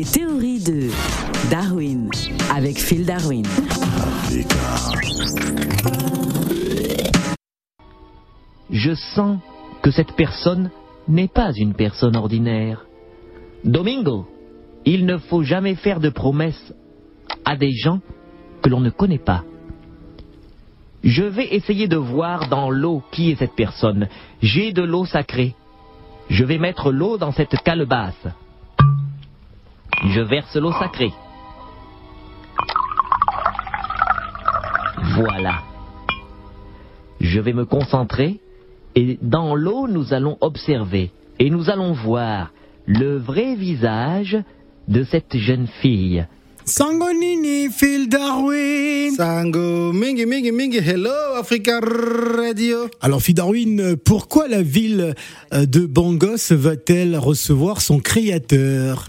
Les théories de Darwin avec Phil Darwin. Je sens que cette personne n'est pas une personne ordinaire. Domingo, il ne faut jamais faire de promesses à des gens que l'on ne connaît pas. Je vais essayer de voir dans l'eau qui est cette personne. J'ai de l'eau sacrée. Je vais mettre l'eau dans cette calebasse. Je verse l'eau sacrée. Voilà. Je vais me concentrer et dans l'eau nous allons observer et nous allons voir le vrai visage de cette jeune fille. Sangonini, Phil Darwin? Sango, mingi, mingi, mingi, hello, Africa Radio. Alors, Phil Darwin, pourquoi la ville euh, de Bangos va-t-elle recevoir son créateur?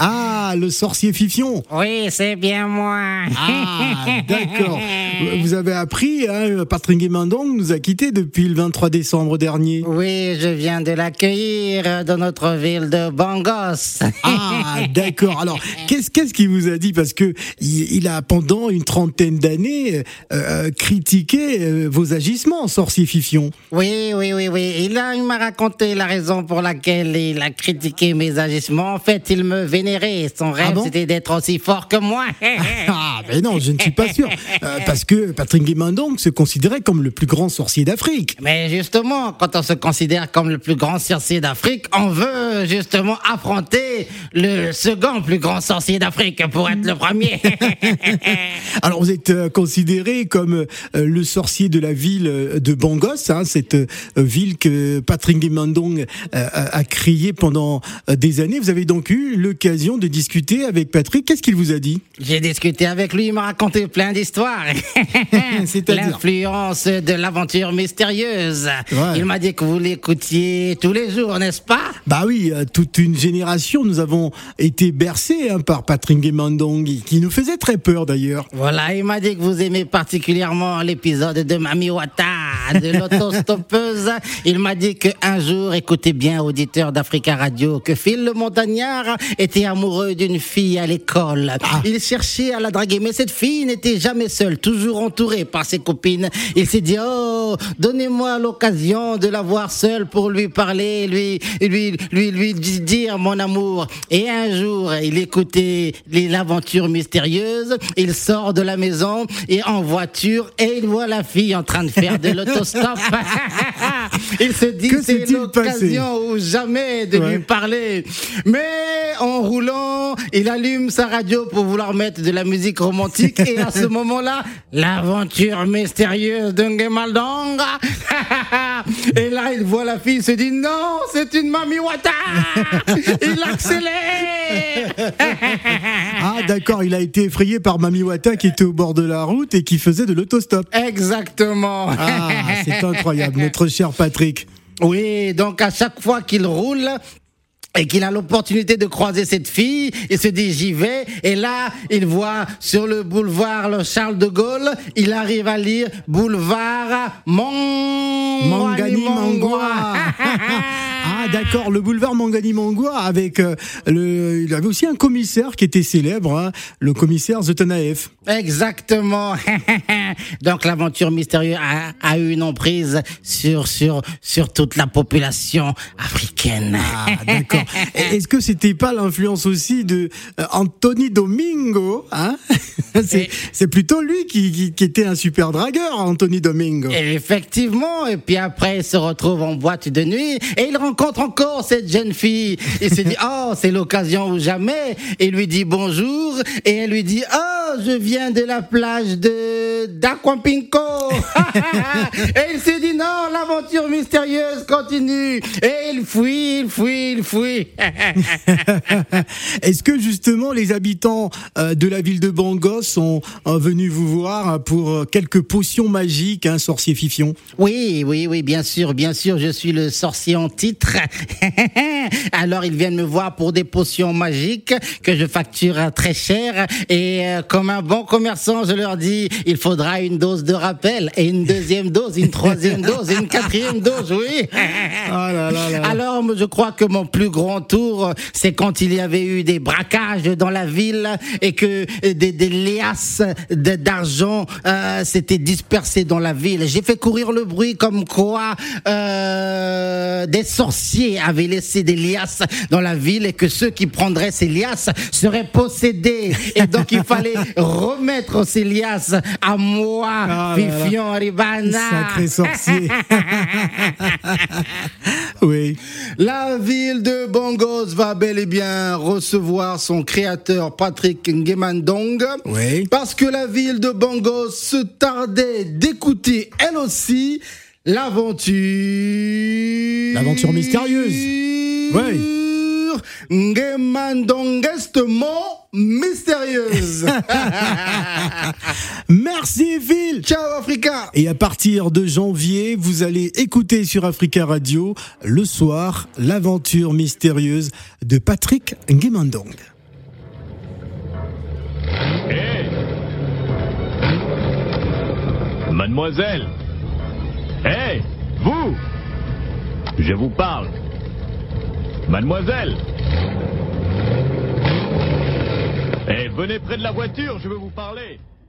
ah, le sorcier Fifion. Oui, c'est bien moi. Ah, d'accord. Vous avez appris, hein, Patrick Guimandong nous a quittés depuis le 23 décembre dernier. Oui, je viens de l'accueillir dans notre ville de Bangos. Ah, d'accord. Alors, qu'est-ce qu'est-ce qu'il vous a dit? Parce que il, a pendant une trentaine d'années euh, critiqué euh, vos agissements, sorcier Fifion. Oui, oui, oui, oui. Il a, il m'a raconté la raison pour laquelle il a critiqué mes agissements. En fait, il me Son rêve, bon? c'était d'être aussi fort que moi. Ah, mais non, je ne suis pas sûr. Euh, parce que Patrick Guimandong se considérait comme le plus grand sorcier d'Afrique. Mais justement, quand on se considère comme le plus grand sorcier d'Afrique, on veut justement affronter le second plus grand sorcier d'Afrique pour être le premier. Alors, vous êtes euh, considéré comme euh, le sorcier de la ville de Bangos, hein, cette ville que Patrick Guimandong euh, a, a créée pendant des années. Vous avez donc eu l'occasion de discuter avec Patrick. Qu'est-ce qu'il vous a dit? J'ai discuté avec lui, il m'a raconté plein d'histoires. L'influence de l'aventure mystérieuse. Ouais. Il m'a dit que vous l'écoutiez tous les jours, n'est-ce pas? Bah oui, euh, toute une génération, nous avons été bercés hein, par Patrick Guimandong, qui nous faisait très peur d'ailleurs. Voilà, il m'a dit que vous aimez particulièrement l'épisode de Mami Wata, de l'autostoppeuse. Il m'a dit qu'un jour, écoutez bien, auditeur d'Africa Radio, que Phil le montagnard était amoureux d'une fille à l'école. Il cherchait à la draguer, mais cette fille n'était jamais seule, toujours entourée par ses copines. Il s'est dit, oh, donnez-moi l'occasion de la voir seule pour lui parler, lui, lui, lui, lui dire mon amour. Et un jour, il écoutait l'aventure mystérieuse. Il sort de la maison et en voiture et il voit la fille en train de faire de l'autostop. il se dit Que c'est l'occasion ou jamais de Ouais. lui parler. Mais en roulant, il allume sa radio pour vouloir mettre de la musique romantique et à ce moment-là, l'aventure mystérieuse de Et là, il voit la fille, il se dit non, c'est une Mami Wata. il accélère. Ah d'accord, il a été effrayé par Mami Wata qui était au bord de la route et qui faisait de l'autostop. Exactement. Ah, c'est incroyable, notre cher Patrick. Oui, donc à chaque fois qu'il roule et qu'il a l'opportunité de croiser cette fille, il se dit j'y vais. Et là, il voit sur le boulevard le Charles de Gaulle, il arrive à lire boulevard Mon... Mangani Mangwa. ah d'accord, le boulevard Mangani Mangwa avec euh, le, il avait aussi un commissaire qui était célèbre, hein, le commissaire Zotanaev. Exactement. Donc l'aventure mystérieuse a, a eu une emprise sur sur sur toute la population africaine. Ah d'accord. Est-ce que c'était pas l'influence aussi de euh, Anthony Domingo hein? C'est plutôt lui qui, qui, qui était un super dragueur, Anthony Domingo. Effectivement, et puis après il se retrouve en boîte de nuit et il rencontre encore cette jeune fille. Il se dit oh c'est l'occasion ou jamais. Et il lui dit bonjour et elle lui dit oh je viens de la plage de. et il se dit non l'aventure mystérieuse continue et il fuit, il fuit, il fuit. Est-ce que justement les habitants euh, de la ville de Bangos sont euh, venus vous voir hein, pour euh, quelques potions magiques, hein, sorcier Fifion? Oui, oui, oui, bien sûr, bien sûr, je suis le sorcier en titre. Alors ils viennent me voir pour des potions magiques que je facture très cher. Et euh, comme un bon commerçant, je leur dis, il faudra une dose de rappel. Et une deuxième dose, une troisième dose, une quatrième dose, oui. Là là là. Alors, je crois que mon plus grand tour, c'est quand il y avait eu des braquages dans la ville et que des, des liasses d'argent euh, s'étaient dispersées dans la ville. J'ai fait courir le bruit comme quoi euh, des sorciers avaient laissé des liasses dans la ville et que ceux qui prendraient ces liasses seraient possédés. Et donc, il fallait remettre ces liasses à moi, là Ribana. Sacré sorcier. oui. La ville de Bongos va bel et bien recevoir son créateur Patrick Ngemandong. Oui. Parce que la ville de Bongos se tardait d'écouter elle aussi l'aventure. L'aventure mystérieuse. Oui. Ngemandongestement mystérieuse. Merci Phil. Ciao Africa. Et à partir de janvier, vous allez écouter sur Africa Radio le soir l'aventure mystérieuse de Patrick Nguemandong. Mademoiselle Hé Vous Je vous parle Mademoiselle Eh, venez près de la voiture, je veux vous parler